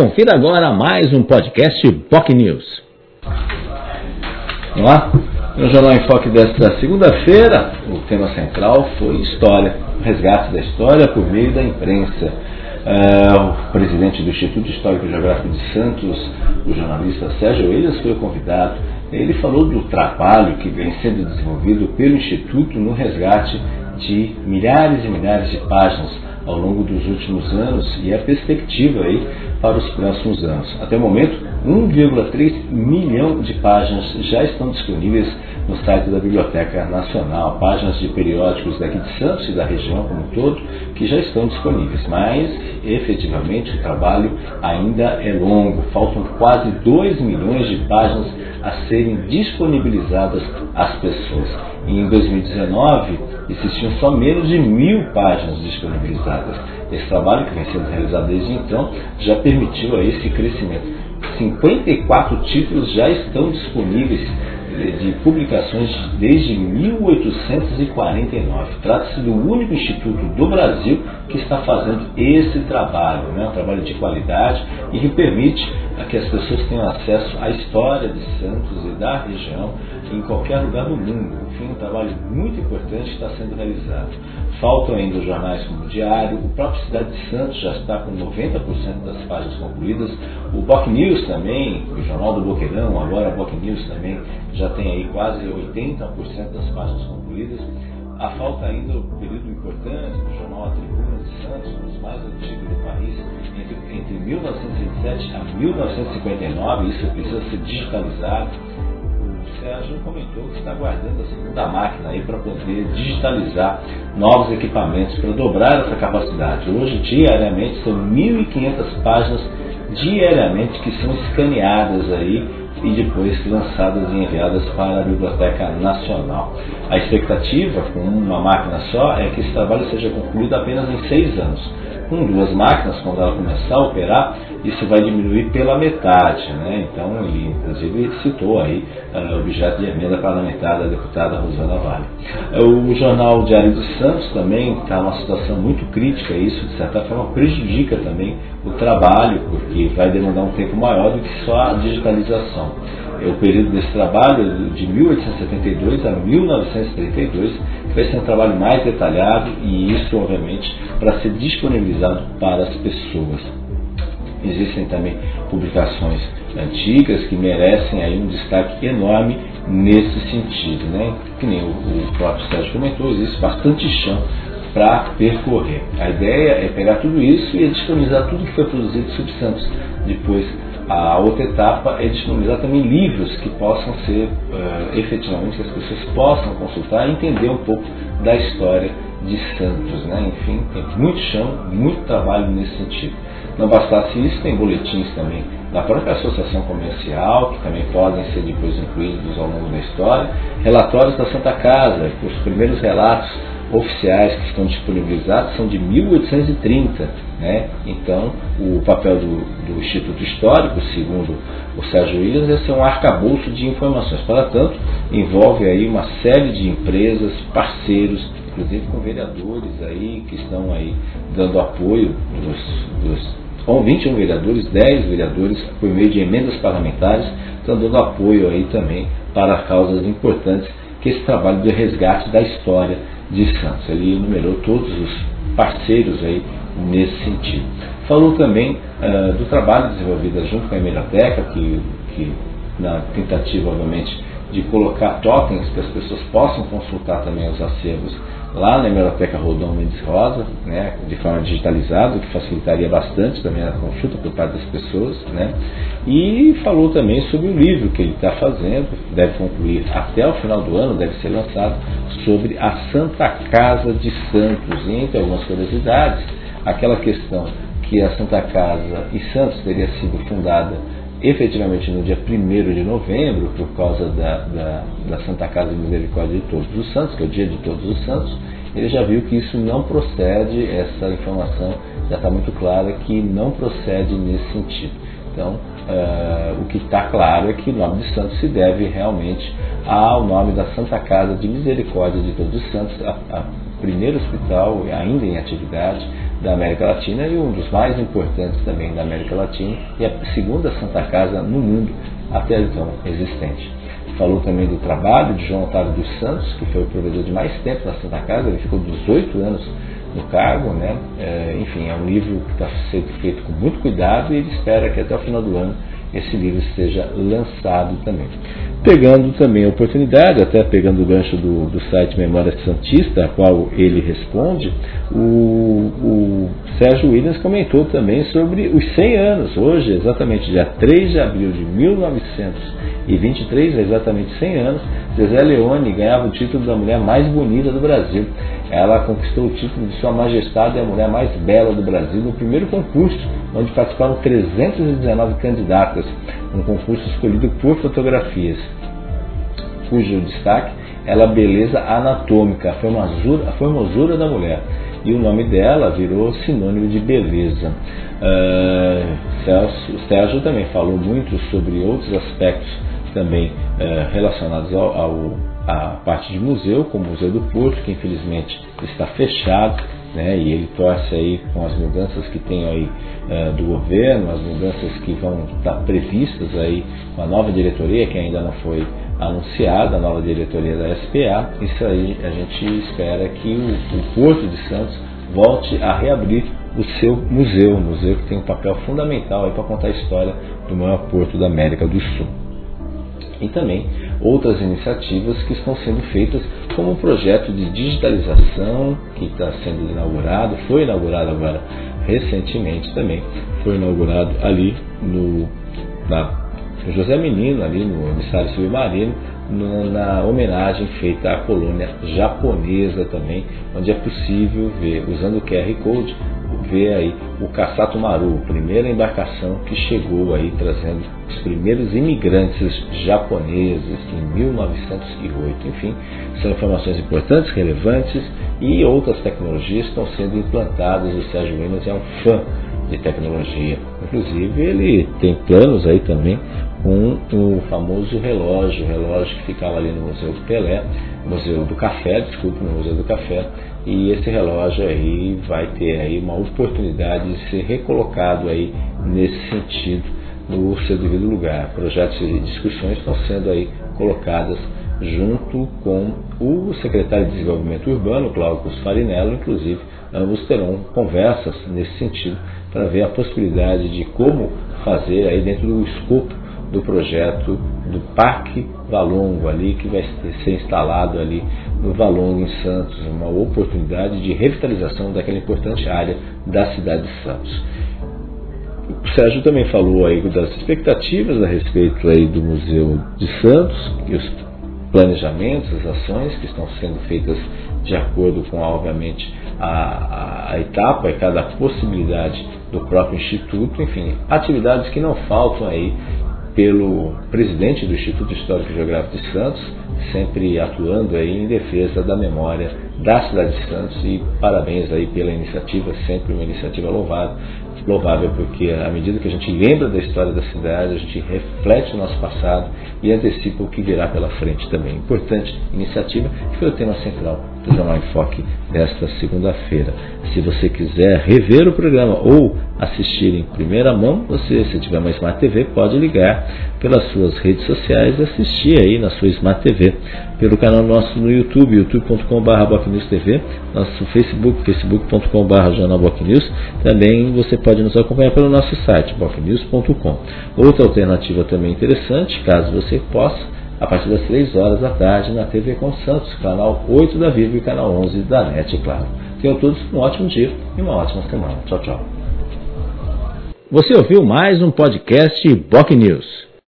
Confira agora mais um podcast POC News. Vamos lá? No Jornal em Foque desta segunda-feira, o tema central foi história, resgate da história por meio da imprensa. Uh, o presidente do Instituto Histórico e Geográfico de Santos, o jornalista Sérgio Elias, foi o convidado. Ele falou do trabalho que vem sendo desenvolvido pelo Instituto no resgate de milhares e milhares de páginas ao longo dos últimos anos e a perspectiva aí para os próximos anos. Até o momento, 1,3 milhão de páginas já estão disponíveis no site da Biblioteca Nacional, páginas de periódicos daqui de Santos e da região como um todo, que já estão disponíveis. Mas, efetivamente, o trabalho ainda é longo. Faltam quase 2 milhões de páginas a serem disponibilizadas às pessoas. Em 2019, existiam só menos de mil páginas disponibilizadas. Esse trabalho que vem sendo realizado desde então já permitiu a esse crescimento. 54 títulos já estão disponíveis de publicações desde 1849. Trata-se do único instituto do Brasil que está fazendo esse trabalho, né? um trabalho de qualidade e que permite que as pessoas tenham acesso à história de Santos e da região em qualquer lugar do mundo. Enfim, um trabalho muito importante está sendo realizado. Faltam ainda os jornais como o Diário, o próprio Cidade de Santos já está com 90% das páginas concluídas, o Boc News também, o Jornal do Boqueirão, agora Boc News também já tem aí quase 80% das páginas concluídas. A falta ainda o período importante do jornal A Tribuna de Santos, um dos mais antigos do país, entre, entre 1927 a 1959, isso precisa ser digitalizado Sérgio comentou que está guardando a segunda máquina aí para poder digitalizar novos equipamentos para dobrar essa capacidade. Hoje, diariamente, são 1.500 páginas diariamente que são escaneadas aí e depois lançadas e enviadas para a Biblioteca Nacional. A expectativa, com uma máquina só, é que esse trabalho seja concluído apenas em seis anos com duas máquinas, quando ela começar a operar, isso vai diminuir pela metade. Né? Então, ele inclusive citou aí uh, objeto de emenda parlamentar da deputada Rosana Vale. Uh, o jornal Diário dos Santos também está numa situação muito crítica, e isso de certa forma prejudica também o trabalho, porque vai demandar um tempo maior do que só a digitalização. É o período desse trabalho, de 1872 a 1932, vai ser um trabalho mais detalhado e isso, obviamente, para ser disponibilizado para as pessoas. Existem também publicações antigas que merecem aí um destaque enorme nesse sentido, né? Que nem o, próprio Sérgio comentou, existe bastante chão para percorrer. A ideia é pegar tudo isso e disponibilizar tudo que foi produzido sobre Santos depois a outra etapa é disponibilizar também livros que possam ser uh, efetivamente que as pessoas possam consultar e entender um pouco da história de Santos. Né? Enfim, tem muito chão, muito trabalho nesse sentido. Não bastasse isso, tem boletins também da própria associação comercial, que também podem ser depois incluídos ao longo da história, relatórios da Santa Casa, os primeiros relatos oficiais que estão disponibilizados são de 1830. Né? Então, o papel do, do, Instituto Histórico, segundo o Sérgio Williams, é ser um arcabouço de informações. Para tanto, envolve aí uma série de empresas, parceiros, inclusive com vereadores aí que estão aí dando apoio dos, dos com 21 vereadores, 10 vereadores, por meio de emendas parlamentares, estão dando apoio aí também para causas importantes, que esse trabalho de resgate da história de Santos. Ele enumerou todos os parceiros aí nesse sentido. Falou também uh, do trabalho desenvolvido junto com a Hemeroteca, que, que na tentativa, obviamente, de colocar tokens que as pessoas possam consultar também os acervos lá na Hemeroteca Rodão Mendes Rosa, né, de forma digitalizada, o que facilitaria bastante também a consulta por parte das pessoas. Né, e falou também sobre o livro que ele está fazendo, deve concluir até o final do ano, deve ser lançado, sobre a Santa Casa de Santos, entre algumas curiosidades, aquela questão que a Santa Casa e Santos teria sido fundada efetivamente no dia 1 de novembro, por causa da, da, da, Santa Casa de Misericórdia de Todos os Santos, que é o dia de Todos os Santos, ele já viu que isso não procede, essa informação já está muito clara que não procede nesse sentido. Então, uh, o que está claro é que o nome de santos se deve realmente ao nome da Santa Casa de Misericórdia de Todos os Santos, a, a primeiro hospital ainda em atividade da América Latina e um dos mais importantes também da América Latina e a segunda Santa Casa no mundo até então existente. Falou também do trabalho de João Otávio dos Santos, que foi o provedor de mais tempo na Santa Casa, ele ficou 18 anos no cargo, né? É, enfim, é um livro que está sendo feito com muito cuidado e ele espera que até o final do ano esse livro seja lançado também. Pegando também a oportunidade, até pegando o gancho do, do site Memória Santista, a qual ele responde, o, o Sérgio Williams comentou também sobre os 100 anos. Hoje, exatamente dia 3 de abril de 1923, exatamente 100 anos, Zezé Leone ganhava o título da mulher mais bonita do Brasil. Ela conquistou o título de Sua Majestade a mulher mais bela do Brasil no primeiro concurso, onde participaram 319 candidatas, um concurso escolhido por fotografias, cujo destaque era a beleza anatômica, a formosura, a formosura da mulher. E o nome dela virou sinônimo de beleza. Uh, Sérgio também falou muito sobre outros aspectos também uh, relacionados ao, ao a parte de museu, como o Museu do Porto, que infelizmente está fechado, né, e ele torce aí com as mudanças que tem aí uh, do governo, as mudanças que vão estar previstas aí com a nova diretoria, que ainda não foi anunciada, a nova diretoria da SPA, isso aí a gente espera que o, o Porto de Santos volte a reabrir o seu museu, um museu que tem um papel fundamental para contar a história do maior porto da América do Sul. E também outras iniciativas que estão sendo feitas, como um projeto de digitalização que está sendo inaugurado, foi inaugurado agora recentemente também, foi inaugurado ali no, na José Menino, ali no emissário submarino, no, na homenagem feita à colônia japonesa também, onde é possível ver, usando o QR Code, ver aí o Kassato Maru, primeira embarcação que chegou aí trazendo os primeiros imigrantes japoneses em 1908. Enfim, são informações importantes, relevantes e outras tecnologias estão sendo implantadas. O Sérgio Williams é um fã de tecnologia. Inclusive, ele tem planos aí também com o famoso relógio, o relógio que ficava ali no Museu do Pelé, Museu do Café, desculpe, no Museu do Café, e esse relógio aí vai ter aí uma oportunidade de ser recolocado aí nesse sentido no seu devido lugar. Projetos e discussões estão sendo aí colocadas junto com o secretário de Desenvolvimento Urbano, Cláudio Farinello, inclusive, ambos terão conversas nesse sentido para ver a possibilidade de como fazer aí dentro do escopo do projeto do Parque Valongo ali, que vai ser instalado ali no Valongo, em Santos, uma oportunidade de revitalização daquela importante área da cidade de Santos. O Sérgio também falou aí das expectativas a respeito aí do Museu de Santos e os planejamentos, as ações que estão sendo feitas de acordo com, obviamente, a, a, a etapa e cada possibilidade do próprio Instituto, enfim, atividades que não faltam aí pelo presidente do Instituto Histórico e Geográfico de Santos, sempre atuando aí em defesa da memória da cidade de Santos e parabéns aí pela iniciativa, sempre uma iniciativa louvável, louvável porque à medida que a gente lembra da história da cidade, a gente reflete o nosso passado e antecipa o que virá pela frente também. Importante iniciativa que foi o tema central do Jornal em Foque desta segunda-feira. Se você quiser rever o programa ou assistir em primeira mão, você, se tiver uma Smart TV, pode ligar pelas suas redes sociais e assistir aí na sua Smart TV, pelo canal nosso no YouTube, youtube.com.br TV, nosso Facebook, facebook.com.br jornalbocnews. Também você pode nos acompanhar pelo nosso site, bocnews.com. Outra alternativa também interessante, caso você possa, a partir das 3 horas da tarde na TV com Santos, canal 8 da Vivo e canal 11 da NET, claro. Tenham todos um ótimo dia e uma ótima semana. Tchau, tchau. Você ouviu mais um podcast Boc News.